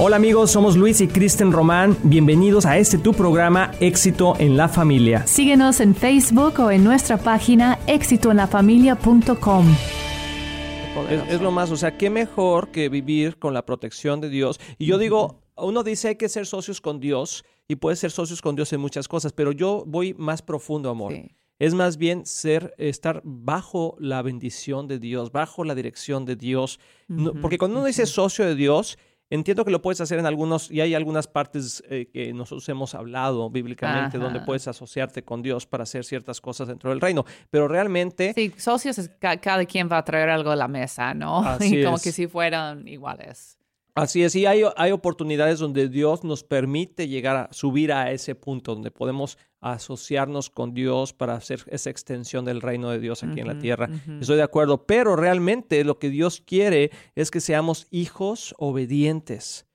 Hola amigos, somos Luis y Kristen Román. Bienvenidos a este tu programa Éxito en la Familia. Síguenos en Facebook o en nuestra página éxitoenlafamilia.com. Es, es lo más, o sea, qué mejor que vivir con la protección de Dios. Y yo digo, uno dice hay que ser socios con Dios y puedes ser socios con Dios en muchas cosas, pero yo voy más profundo, amor. Sí. Es más bien ser, estar bajo la bendición de Dios, bajo la dirección de Dios. Porque cuando uno dice socio de Dios, entiendo que lo puedes hacer en algunos, y hay algunas partes eh, que nosotros hemos hablado bíblicamente Ajá. donde puedes asociarte con Dios para hacer ciertas cosas dentro del reino. Pero realmente Sí, socios, es ca- cada quien va a traer algo a la mesa, ¿no? Así y como es. que si fueran iguales. Así es, y hay, hay oportunidades donde Dios nos permite llegar a subir a ese punto, donde podemos asociarnos con Dios para hacer esa extensión del reino de Dios aquí en la tierra. Estoy de acuerdo, pero realmente lo que Dios quiere es que seamos hijos obedientes,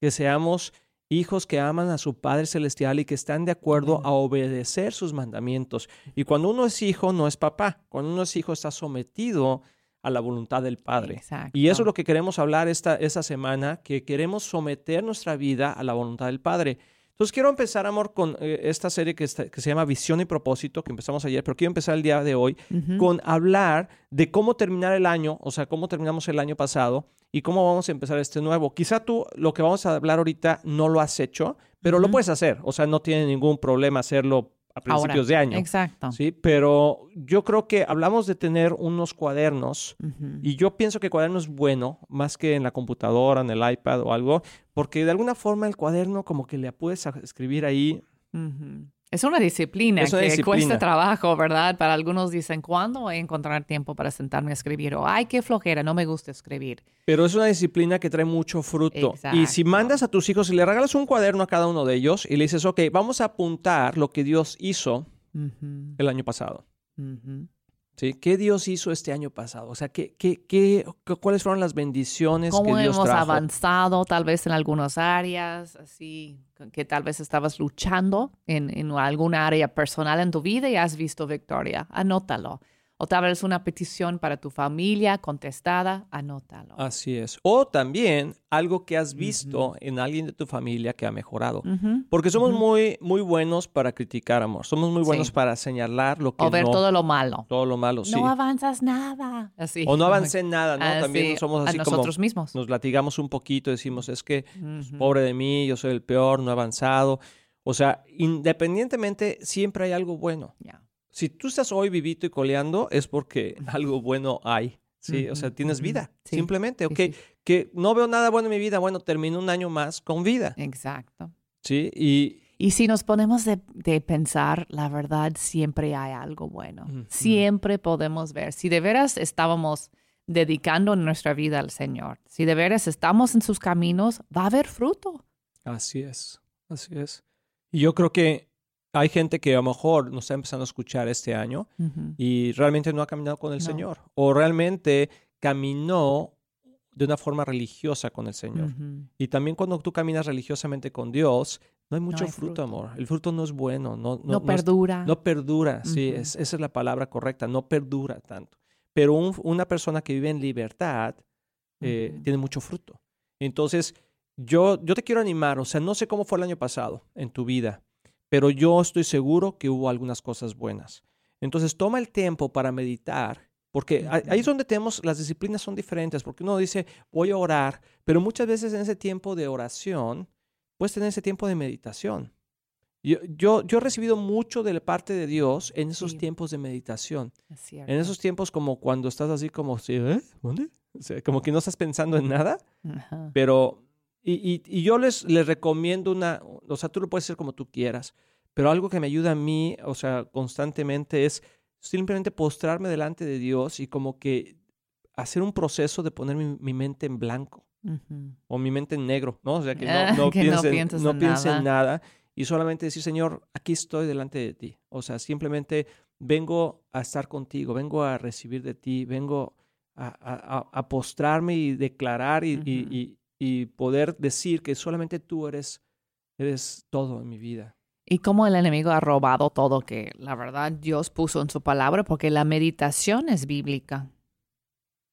que seamos hijos que aman a su Padre Celestial y que están de acuerdo a obedecer sus mandamientos. Y cuando uno es hijo, no es papá. Cuando uno es hijo, está sometido a la voluntad del Padre. Exacto. Y eso es lo que queremos hablar esta, esta semana, que queremos someter nuestra vida a la voluntad del Padre. Entonces quiero empezar, amor, con eh, esta serie que, está- que se llama Visión y Propósito, que empezamos ayer, pero quiero empezar el día de hoy con hablar de cómo terminar el año, o sea, cómo terminamos el año pasado y cómo vamos a empezar este nuevo. Quizá tú lo que vamos a hablar ahorita no lo has hecho, pero lo puedes hacer, o sea, no tiene ningún problema hacerlo a principios Ahora. de año. Exacto. Sí, pero yo creo que hablamos de tener unos cuadernos y yo pienso que cuaderno es bueno, más que en la computadora, en el iPad o algo, porque de alguna forma el cuaderno como que le puedes a- escribir ahí. Es una disciplina Es una que disciplina. cuesta trabajo, ¿verdad? Para algunos dicen, ¿cuándo voy a encontrar tiempo para sentarme a escribir? O, ay, qué flojera, no me gusta escribir. Pero es una disciplina que trae mucho fruto. Y si mandas a tus hijos y le regalas un cuaderno a cada uno de ellos y le dices, ok, vamos a apuntar lo que Dios hizo el año pasado. ¿Sí? ¿Qué Dios hizo este año pasado? O sea, ¿qué, qué, qué, cu- ¿cuáles fueron las bendiciones ¿Cómo que Dios hemos trajo? avanzado tal vez en algunas áreas, así que tal vez estabas luchando en, en alguna área personal en tu vida y has visto victoria? Anótalo. O tal vez una petición para tu familia contestada, anótalo. Así es. O también algo que has visto en alguien de tu familia que ha mejorado. Porque somos muy, muy buenos para criticar, amor. Somos muy buenos Sí. para señalar lo que O ver no, todo lo malo. todo lo malo, sí. No avanzas nada. Así. O no avancé nada, ¿no? Ah, También somos a así como nosotros mismos. nos latigamos un poquito, decimos, es que pues, pobre de mí, yo soy el peor, no he avanzado. O sea, independientemente, siempre hay algo bueno. Ya. Si tú estás hoy vivito y coleando, es porque algo bueno hay. Sí, o sea, tienes vida, Sí, simplemente, sí, ok, sí. que no veo nada bueno en mi vida, bueno, termino un año más con vida, Exacto. ¿sí? Y, Y si nos ponemos de, de pensar, la verdad, siempre hay algo bueno. Ujú. Siempre podemos ver. Si de veras estábamos dedicando nuestra vida al Señor, si de veras estamos en sus caminos, va a haber fruto. Así es, así es. Y yo creo que hay gente que a lo mejor nos está empezando a escuchar este año y realmente no ha caminado con el No. Señor o realmente caminó de una forma religiosa con el Señor. Y también cuando tú caminas religiosamente con Dios, no hay mucho hay fruto, fruto. amor. El fruto no es bueno, no, no, No, es- perdura. no perdura, sí, es- esa es la palabra correcta, no perdura tanto. Pero un- una persona que vive en libertad eh, tiene mucho fruto. Entonces, yo, yo te quiero animar, o sea, no sé cómo fue el año pasado en tu vida, pero yo estoy seguro que hubo algunas cosas buenas. Entonces, toma el tiempo para meditar, porque ahí- es donde tenemos, las disciplinas son diferentes, porque uno dice, voy a orar, pero muchas veces en ese tiempo de oración, puedes tener ese tiempo de meditación. Yo, yo, yo he recibido mucho de la parte de Dios en esos Sí. tiempos de meditación. Es. En esos tiempos como cuando estás así como, sí, ¿eh? ¿Dónde? O sea, como que no estás pensando en nada, Ajá. pero... Y, y- y yo les, les recomiendo una... O sea, tú lo puedes hacer como tú quieras, pero algo que me ayuda a mí, o sea, constantemente es simplemente postrarme delante de Dios y como que hacer un proceso de poner mi, mi mente en blanco Ujú. o mi mente en negro, ¿no? O sea, que no, Ah, no, que no no en piense en nada. y solamente decir, Señor, aquí estoy delante de ti. O sea, simplemente vengo a estar contigo, vengo a recibir de ti, vengo a, a- a- postrarme y declarar y, y- Ujú. y- y poder decir que solamente tú eres, eres todo en mi vida. Y cómo el enemigo ha robado todo que la verdad Dios puso en su palabra, porque la meditación es bíblica.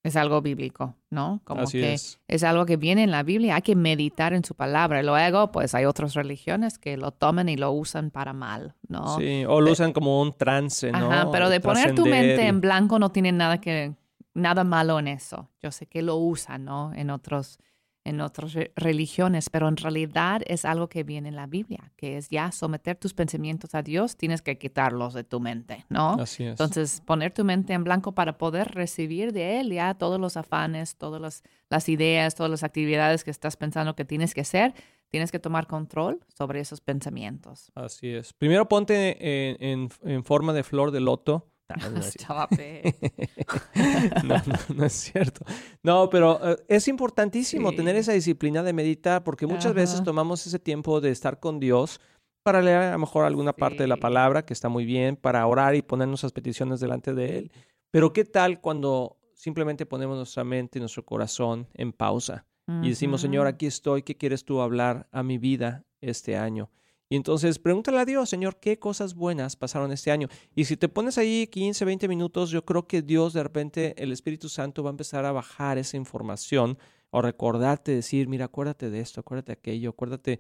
es algo bíblico, ¿no? Como que es. algo que viene en la Biblia, hay que meditar en su palabra. Luego, pues hay otras religiones que lo toman y lo usan para mal, ¿no? Sí, o lo usan como un trance, ¿no? Ajá, pero de poner tu mente en blanco no tiene nada que nada malo en eso. Yo sé que lo usan, ¿no? En otros en otras religiones, pero en realidad es algo que viene en la Biblia, que es ya someter tus pensamientos a Dios, tienes que quitarlos de tu mente, ¿no? Así es. Entonces, poner tu mente en blanco para poder recibir de Él ya todos los afanes, todas las, ideas, todas las actividades que estás pensando que tienes que hacer, tienes que tomar control sobre esos pensamientos. Así es. Primero ponte en, en forma de flor de loto no, no, es cierto. No, pero eh, es importantísimo tener esa disciplina de meditar porque muchas veces tomamos ese tiempo de estar con Dios para leer a lo mejor alguna parte de la palabra que está muy bien, para orar y poner nuestras peticiones delante de Él. Pero ¿qué tal cuando simplemente ponemos nuestra mente y nuestro corazón en pausa y decimos, Señor, aquí estoy, ¿qué quieres tú hablar a mi vida este año? Y entonces pregúntale a Dios, Señor, ¿qué cosas buenas pasaron este año? Y si te pones ahí 15, 20 minutos, yo creo que Dios de repente, el Espíritu Santo va a empezar a bajar esa información o recordarte, decir, mira, acuérdate de esto, acuérdate de aquello, acuérdate.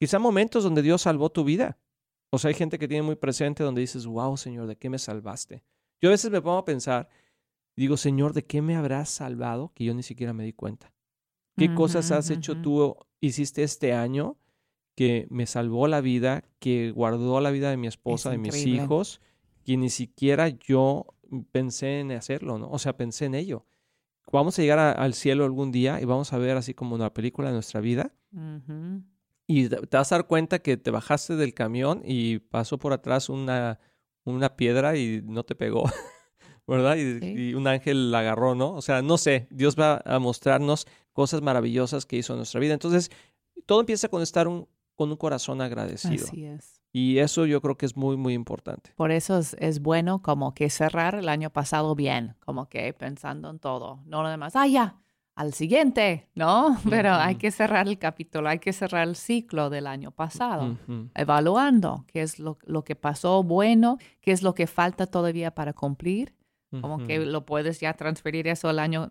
Quizá momentos donde Dios salvó tu vida. O sea, hay gente que tiene muy presente donde dices, wow, Señor, ¿de qué me salvaste? Yo a veces me pongo a pensar, digo, Señor, ¿de qué me habrás salvado que yo ni siquiera me di cuenta? ¿Qué cosas has hecho tú, hiciste este año? Que me salvó la vida, que guardó la vida de mi esposa, de mis hijos, que ni siquiera yo pensé en hacerlo, ¿no? O sea, pensé en ello. Vamos a llegar al cielo algún día y vamos a ver así como una película de nuestra vida. Y te vas a dar cuenta que te bajaste del camión y pasó por atrás una, una piedra y no te pegó, ¿verdad? Y, y, un ángel la agarró, ¿no? O sea, no sé, Dios va a mostrarnos cosas maravillosas que hizo en nuestra vida. Entonces, todo empieza con estar un, con un corazón agradecido. Así es. Y eso yo creo que es muy, muy importante. Por eso es, bueno como que cerrar el año pasado bien, como que pensando en todo, no lo demás, ah, ya, al siguiente, ¿no? Pero hay que cerrar el capítulo, hay que cerrar el ciclo del año pasado, evaluando qué es lo, lo, que pasó bueno, qué es lo que falta todavía para cumplir, como que lo puedes ya transferir eso al año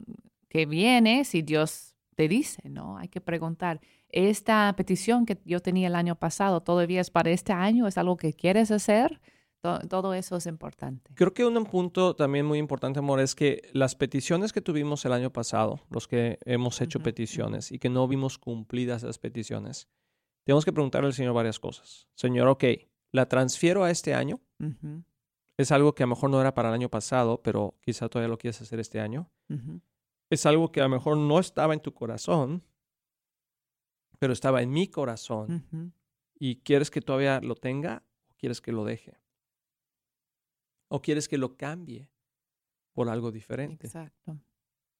que viene si Dios te dice, ¿no? Hay que preguntar esta petición que yo tenía el año pasado todavía es para este año, es algo que quieres hacer. Todo, eso es importante. Creo que un punto también muy importante, amor, es que las peticiones que tuvimos el año pasado, los que hemos hecho peticiones y que no vimos cumplidas esas peticiones, tenemos que preguntarle al Señor varias cosas. Señor, ok, ¿la transfiero a este año? Es algo que a lo mejor no era para el año pasado, pero quizá todavía lo quieres hacer este año. Es algo que a lo mejor no estaba en tu corazón, pero estaba en mi corazón. ¿Y quieres que todavía lo tenga o quieres que lo deje? ¿O quieres que lo cambie por algo diferente? Exacto.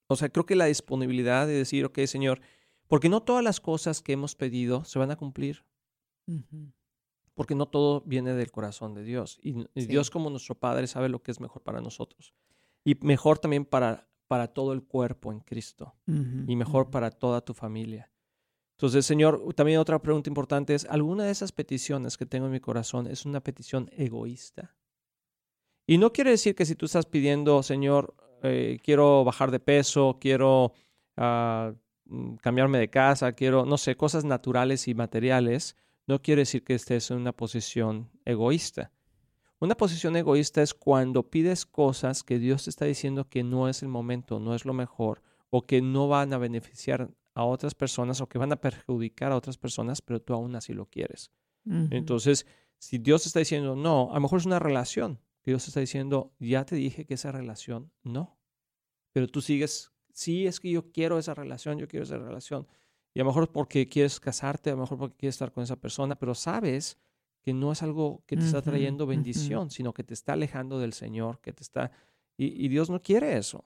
O sea, creo que la disponibilidad de decir, ok, Señor, porque no todas las cosas que hemos pedido se van a cumplir. Porque no todo viene del corazón de Dios. Y, Dios como nuestro Padre sabe lo que es mejor para nosotros. Y mejor también para, para todo el cuerpo en Cristo. Y mejor para toda tu familia. Entonces, Señor, también otra pregunta importante es, ¿alguna de esas peticiones que tengo en mi corazón es una petición egoísta? Y no quiere decir que si tú estás pidiendo, Señor, eh, quiero bajar de peso, quiero ah, mm, cambiarme de casa, quiero, no sé, cosas naturales y materiales, no quiere decir que estés en una posición egoísta. Una posición egoísta es cuando pides cosas que Dios te está diciendo que no es el momento, no es lo mejor, o que no van a beneficiar a otras personas o que van a perjudicar a otras personas, pero tú aún así lo quieres. Entonces, si Dios está diciendo no, a lo mejor es una relación. Dios está diciendo, ya te dije que esa relación no. Pero tú sigues, sí, es que yo quiero esa relación, yo quiero esa relación. Y a lo mejor porque quieres casarte, a lo mejor porque quieres estar con esa persona, pero sabes que no es algo que te está trayendo bendición, sino que te está alejando del Señor, que te está... Y, y Dios no quiere eso.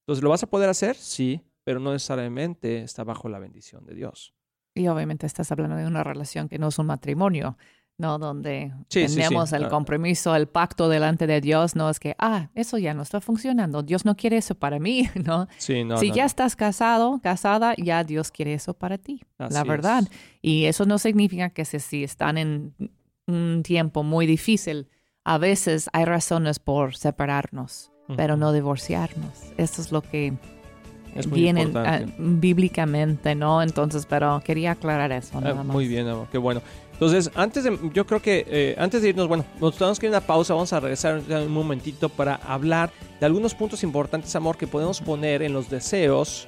Entonces, ¿lo vas a poder hacer? Sí, pero no necesariamente está bajo la bendición de Dios. Y obviamente estás hablando de una relación que no es un matrimonio, ¿no? Donde tenemos el ah. compromiso, el pacto delante de Dios, no es que, ah, eso ya no está funcionando, Dios no quiere eso para mí, ¿no? Sí, no, si ya estás casado, casada, ya Dios quiere eso para ti, la verdad. Y eso no significa que si están en un tiempo muy difícil, a veces hay razones por separarnos, pero no divorciarnos. Eso es lo que vienen ah, bíblicamente, ¿no? Entonces, pero quería aclarar eso. Ah, muy bien, amor, qué bueno. Entonces, antes de, yo creo que eh, antes de irnos, bueno, nos tenemos que ir a una pausa, vamos a regresar un momentito para hablar de algunos puntos importantes, amor, que podemos poner en los deseos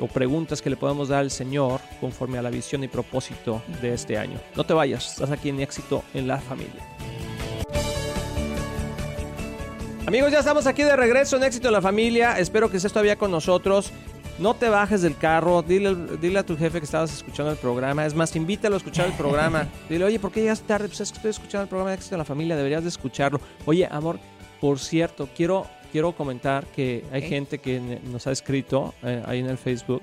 o preguntas que le podemos dar al Señor conforme a la visión y propósito de este año. No te vayas, estás aquí en éxito en la familia. Amigos, ya estamos aquí de regreso en Éxito en la Familia. Espero que estés todavía con nosotros. No te bajes del carro, dile, dile a tu jefe que estabas escuchando el programa. Es más, invítalo a escuchar el programa. Dile, oye, ¿por qué llegas tarde? Pues es que estoy escuchando el programa de Éxito en la Familia, deberías de escucharlo. Oye, amor, por cierto, quiero, quiero comentar que hay gente que nos ha escrito eh, ahí en el Facebook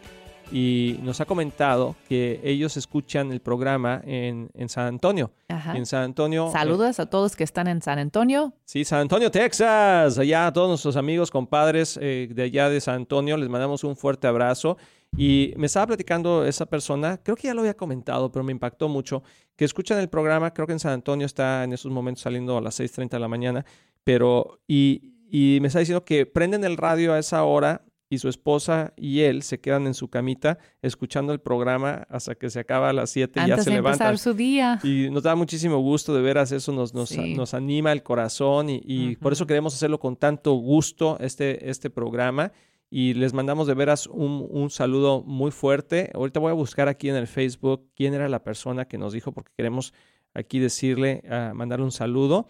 y nos ha comentado que ellos escuchan el programa en, San Antonio. En San Antonio. Eh, Saludos a todos que están en San Antonio. Sí, San Antonio, Texas. Allá a todos nuestros amigos, compadres eh, de allá de San Antonio, les mandamos un fuerte abrazo. Y me estaba platicando esa persona, creo que ya lo había comentado, pero me impactó mucho, que escuchan el programa, creo que en San Antonio está en esos momentos saliendo a las 6.30 de la mañana, pero y, y me está diciendo que prenden el radio a esa hora y su esposa y él se quedan en su camita escuchando el programa hasta que se acaba a las 7 y ya se de levantan. su día. Y nos da muchísimo gusto de veras, eso nos, nos, nos anima el corazón y, por eso queremos hacerlo con tanto gusto este, este programa. Y les mandamos de veras un, un, saludo muy fuerte. Ahorita voy a buscar aquí en el Facebook quién era la persona que nos dijo, porque queremos aquí decirle, uh, mandar un saludo.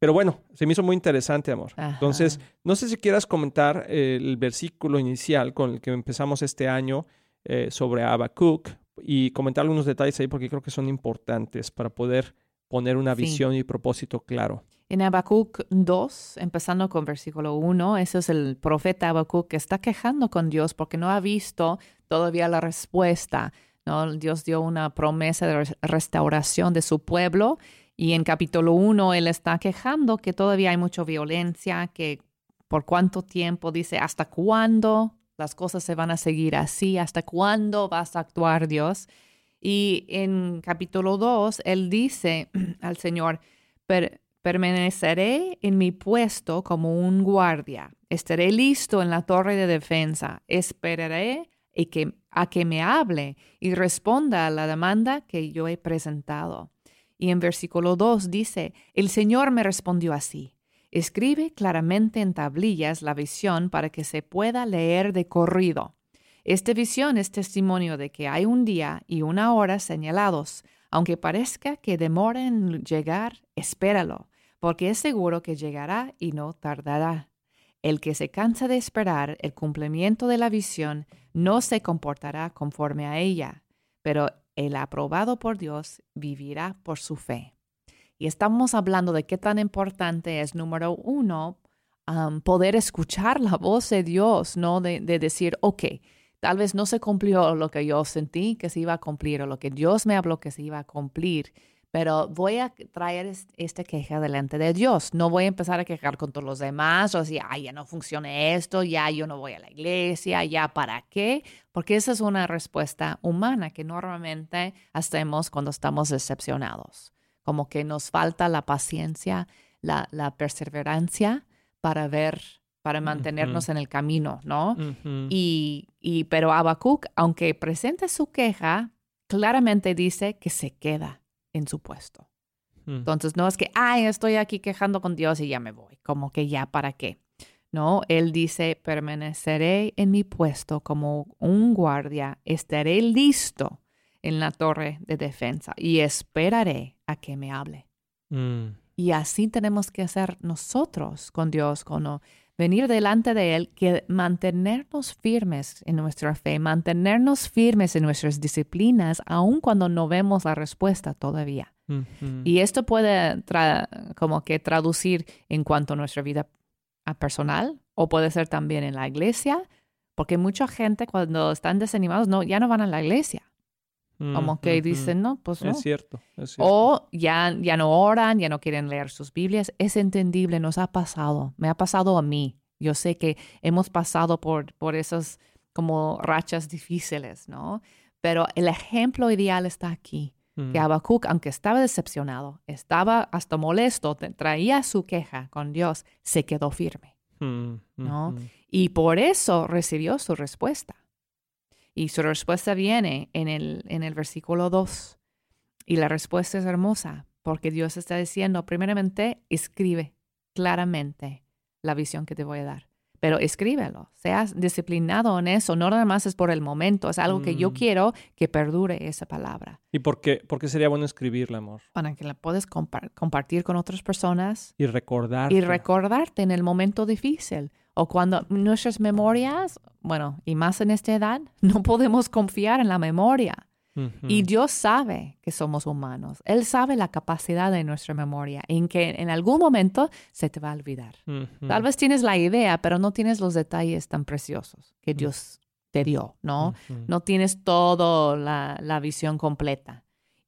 Pero bueno, se me hizo muy interesante, amor. Entonces, no sé si quieras comentar eh, el versículo inicial con el que empezamos este año eh, sobre Habacuc y comentar algunos detalles ahí porque creo que son importantes para poder poner una visión y propósito claro. En Habacuc 2, empezando con versículo 1, ese es el profeta Habacuc que está quejando con Dios porque no ha visto todavía la respuesta. ¿no? Dios dio una promesa de restauración de su pueblo y en capítulo 1 él está quejando que todavía hay mucha violencia, que por cuánto tiempo, dice, hasta cuándo las cosas se van a seguir así, hasta cuándo vas a actuar Dios. Y en capítulo 2 él dice al Señor, permaneceré en mi puesto como un guardia, estaré listo en la torre de defensa, esperaré y que, a que me hable y responda a la demanda que yo he presentado. Y en versículo 2 dice, el Señor me respondió así, escribe claramente en tablillas la visión para que se pueda leer de corrido. Esta visión es testimonio de que hay un día y una hora señalados. Aunque parezca que demore en llegar, espéralo, porque es seguro que llegará y no tardará. El que se cansa de esperar el cumplimiento de la visión no se comportará conforme a ella, pero el aprobado por Dios vivirá por su fe. Y estamos hablando de qué tan importante es, número uno, poder escuchar la voz de Dios, ¿no? De, de, decir, ok, tal vez no se cumplió lo que yo sentí que se iba a cumplir o lo que Dios me habló que se iba a cumplir, pero voy a traer esta queja delante de Dios. No voy a empezar a quejar con todos los demás o decir, ay, ya no funciona esto, ya yo no voy a la iglesia, ya para qué, porque esa es una respuesta humana que normalmente hacemos cuando estamos decepcionados, como que nos falta la paciencia, la, perseverancia para ver para mantenernos en el camino, ¿no? y, y, pero Habacuc, aunque presente su queja, claramente dice que se queda en su puesto. Hmm. Entonces, no es que, ay, estoy aquí quejando con Dios y ya me voy, como que ya para qué. No, él dice, permaneceré en mi puesto como un guardia, estaré listo en la torre de defensa y esperaré a que me hable. Hmm. Y así tenemos que hacer nosotros con Dios, con venir delante de Él, que mantenernos firmes en nuestra fe, mantenernos firmes en nuestras disciplinas, aun cuando no vemos la respuesta todavía. Y esto puede como que traducir en cuanto a nuestra vida personal o puede ser también en la iglesia, porque mucha gente cuando están desanimados no, ya no van a la iglesia. Como que dicen, no, pues no. Es cierto, es cierto. O ya, ya no oran, ya no quieren leer sus Biblias. Es entendible, nos ha pasado. Me ha pasado a mí. Yo sé que hemos pasado por, por esas como rachas difíciles, ¿no? Pero el ejemplo ideal está aquí. Que mm. Habacuc, aunque estaba decepcionado, estaba hasta molesto, traía su queja con Dios, se quedó firme, mm, ¿no? Y por eso recibió su respuesta. Y su respuesta viene en el, en el versículo 2. Y la respuesta es hermosa, porque Dios está diciendo, primeramente, escribe claramente la visión que te voy a dar. Pero escríbelo, seas disciplinado en eso, no nada más es por el momento, es algo que yo Mm. quiero que perdure esa palabra. ¿Y por qué, por qué sería bueno escribirla, amor? Para que la puedas compa- compartir con otras personas Y recordar. y recordarte en el momento difícil. O cuando nuestras memorias, bueno, y más en esta edad, no podemos confiar en la memoria. Y Dios sabe que somos humanos. Él sabe la capacidad de nuestra memoria, en que en algún momento se te va a olvidar. Tal vez tienes la idea, pero no tienes los detalles tan preciosos que Dios te dio, ¿no? No tienes toda la, la visión completa.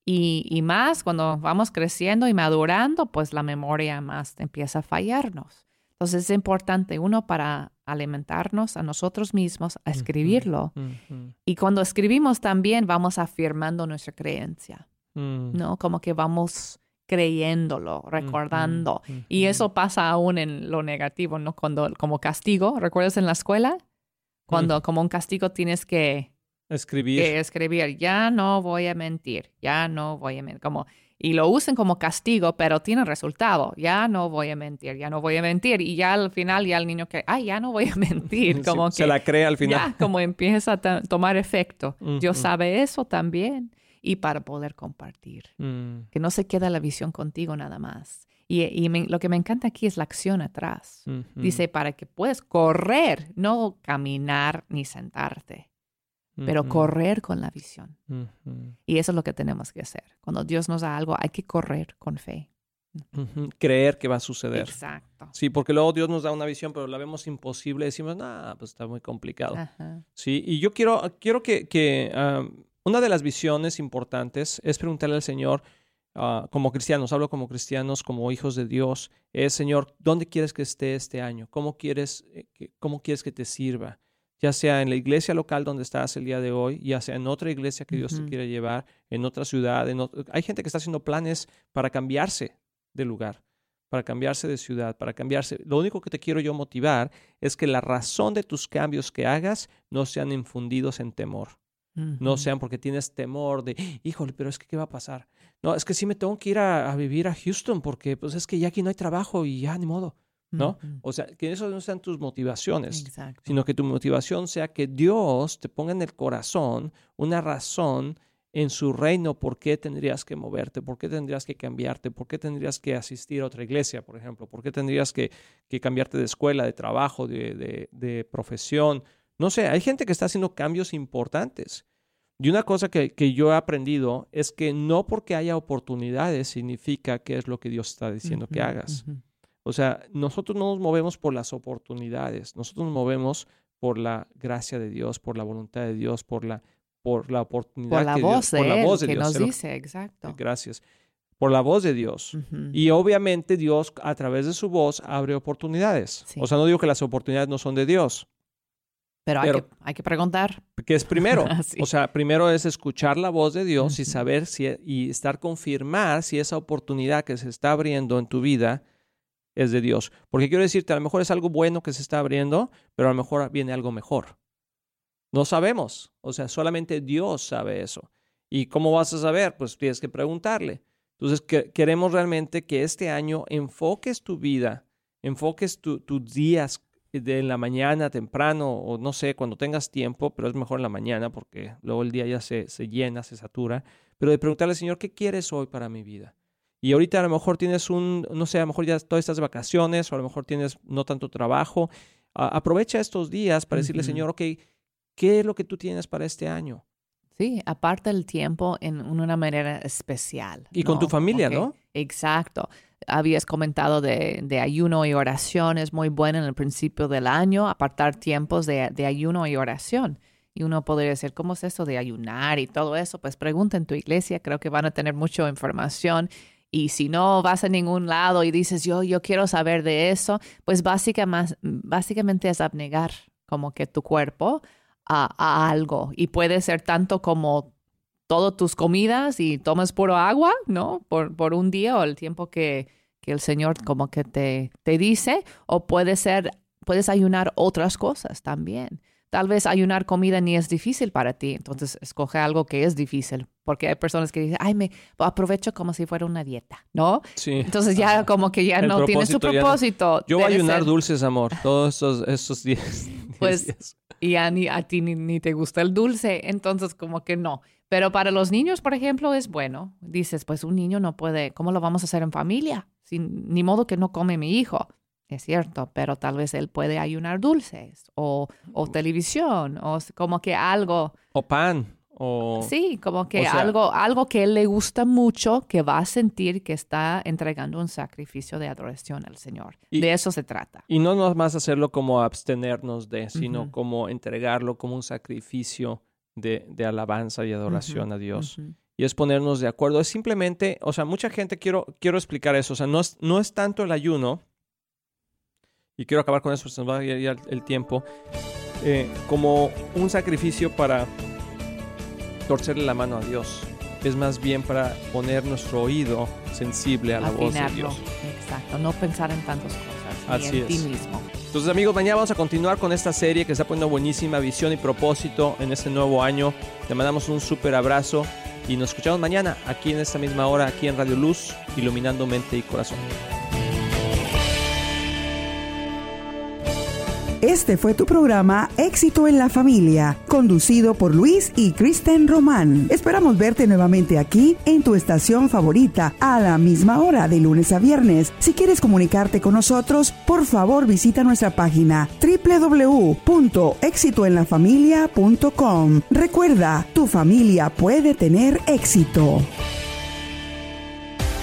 Y, y más cuando vamos creciendo y madurando, pues la memoria más empieza a fallarnos. Entonces es importante, uno, para alimentarnos a nosotros mismos, a escribirlo. Y cuando escribimos también vamos afirmando nuestra creencia, ¿no? Como que vamos creyéndolo, recordando. Y eso pasa aún en lo negativo, ¿no? Cuando, como castigo, ¿recuerdas en la escuela? Cuando como un castigo tienes que, Escribir. que escribir, ya no voy a mentir, ya no voy a mentir, como, y lo usan como castigo, pero tiene resultado, ya no voy a mentir, ya no voy a mentir, y ya al final ya el niño que, ay, ya no voy a mentir, Sí, como se la cree al final. ya como empieza a tomar efecto. Dios Ujú. sabe eso también, y para poder compartir Mm, que no se queda la visión contigo nada más. Y, y me- lo que me encanta aquí es la acción atrás. Dice, para que puedas correr, no caminar ni sentarte, pero correr con la visión. Y eso es lo que tenemos que hacer. Cuando Dios nos da algo, hay que correr con fe. Creer que va a suceder. Exacto. Sí, porque luego Dios nos da una visión, pero la vemos imposible. Decimos, nah, pues está muy complicado. Sí, y yo quiero, quiero que, que, ah, una de las visiones importantes es preguntarle al Señor, ah, como cristianos, hablo como cristianos, como hijos de Dios, es Señor, ¿dónde quieres que esté este año? ¿Cómo quieres, eh, que, cómo quieres que te sirva? Ya sea en la iglesia local donde estás el día de hoy, ya sea en otra iglesia que Dios te Ujú. quiere llevar, en otra ciudad. En ot- Hay gente que está haciendo planes para cambiarse de lugar, para cambiarse de ciudad, para cambiarse. Lo único que te quiero yo motivar es que la razón de tus cambios que hagas no sean infundidos en temor no sean porque tienes temor de, híjole, pero es que, ¿qué va a pasar? No, es que sí me tengo que ir a, a vivir a Houston porque, pues, es que ya aquí no hay trabajo y ya, ni modo, ¿no? O sea, que eso no sean tus motivaciones, Exacto. sino que tu motivación sea que Dios te ponga en el corazón una razón en su reino por qué tendrías que moverte, por qué tendrías que cambiarte, por qué tendrías que asistir a otra iglesia, por ejemplo, por qué tendrías que, que cambiarte de escuela, de trabajo, de, de- de profesión. No sé, hay gente que está haciendo cambios importantes. Y una cosa que, que yo he aprendido es que no porque haya oportunidades significa que es lo que Dios está diciendo que hagas. O sea, nosotros no nos movemos por las oportunidades, nosotros nos movemos por la gracia de Dios, por la voluntad de Dios, por la, por la oportunidad Por la que voz Dios, por de la Él voz de que Dios. nos que- dice, exacto. Gracias. Por la voz de Dios. Y obviamente Dios a través de su voz abre oportunidades. Sí. O sea, no digo que las oportunidades no son de Dios, Pero, hay, que, hay que preguntar. que es primero. Sí. O sea, primero es escuchar la voz de Dios y saber si y estar confirmar si esa oportunidad que se está abriendo en tu vida es de Dios. Porque quiero decirte, a lo mejor es algo bueno que se está abriendo, pero a lo mejor viene algo mejor. No sabemos. O sea, solamente Dios sabe eso. ¿Y cómo vas a saber? Pues tienes que preguntarle. Entonces, que- queremos realmente que este año enfoques tu vida, enfoques tu- tus días de la mañana temprano o no sé, cuando tengas tiempo, pero es mejor en la mañana porque luego el día ya se, se llena, se satura, pero de preguntarle, Señor, ¿qué quieres hoy para mi vida? Y ahorita a lo mejor tienes un, no sé, a lo mejor ya todas estas vacaciones o a lo mejor tienes no tanto trabajo. Aprovecha estos días para decirle. Señor, ok, ¿qué es lo que tú tienes para este año? Sí, aparte el tiempo en una manera especial. Y con tu familia, ¿no? Exacto. Habías comentado de, de ayuno y oración, es muy bueno en el principio del año, apartar tiempos de, de ayuno y oración. Y uno podría decir, ¿cómo es eso de ayunar y todo eso? Pues pregunta en tu iglesia, creo que van a tener mucha información. Y si no vas a ningún lado y dices, yo, yo quiero saber de eso, pues básicamente, es abnegar como que tu cuerpo a, a algo. Y puede ser tanto como todas tus comidas y tomas puro agua, ¿no? Por, por un día o el tiempo que, que el Señor como que te, te dice, o puede ser, puedes ayunar otras cosas también. Tal vez ayunar comida ni es difícil para ti, entonces escoge algo que es difícil, porque hay personas que dicen, ay, me aprovecho como si fuera una dieta, ¿no? Sí. Entonces ya como que ya no tiene su propósito. Yo voy a ayunar dulces, amor, todos esos, esos días. Pues, y a, ni, a ti ni, te gusta el dulce, entonces como que no. Pero para los niños, por ejemplo, es bueno. Dices, pues un niño no puede, ¿cómo lo vamos a hacer en familia? Sin, ni modo que no come mi hijo. Es cierto, pero tal vez él puede ayunar dulces o, o televisión o como que algo. O pan. O, sí, como que algo, algo que él le gusta mucho, que va a sentir que está entregando un sacrificio de adoración al Señor. de eso se trata. Y no más hacerlo como abstenernos de, sino como entregarlo como un sacrificio de, de alabanza y adoración a Dios. Y es ponernos de acuerdo. Es simplemente, o sea, mucha gente, quiero, quiero explicar eso, o sea, no es, no es tanto el ayuno, y quiero acabar con eso, se nos va a ir el tiempo, eh, como un sacrificio para torcerle la mano a Dios. Es más bien para poner nuestro oído sensible a la voz de Dios. Exacto, no pensar en tantas cosas, Así en ti mismo. Entonces amigos, mañana vamos a continuar con esta serie que está poniendo buenísima visión y propósito en este nuevo año. Te mandamos un súper abrazo y nos escuchamos mañana aquí en esta misma hora, aquí en Radio Luz, iluminando mente y corazón. Este fue tu programa Éxito en la Familia, conducido por Luis y Kristen Román. Esperamos verte nuevamente aquí en tu estación favorita a la misma hora de lunes a viernes. Si quieres comunicarte con nosotros, por favor visita nuestra página www.exitoenlafamilia.com. Recuerda, tu familia puede tener éxito.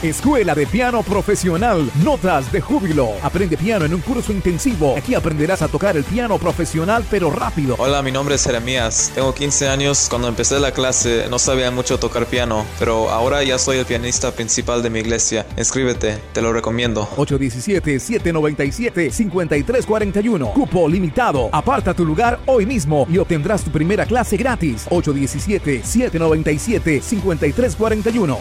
Escuela de Piano Profesional, Notas de Júbilo. Aprende piano en un curso intensivo. Aquí aprenderás a tocar el piano profesional pero rápido. Hola, mi nombre es Jeremías. Tengo 15 años. Cuando empecé la clase no sabía mucho tocar piano, pero ahora ya soy el pianista principal de mi iglesia. Inscríbete, te lo recomiendo. 817-797-5341. Cupo limitado. Aparta tu lugar hoy mismo y obtendrás tu primera clase gratis. 817-797-5341.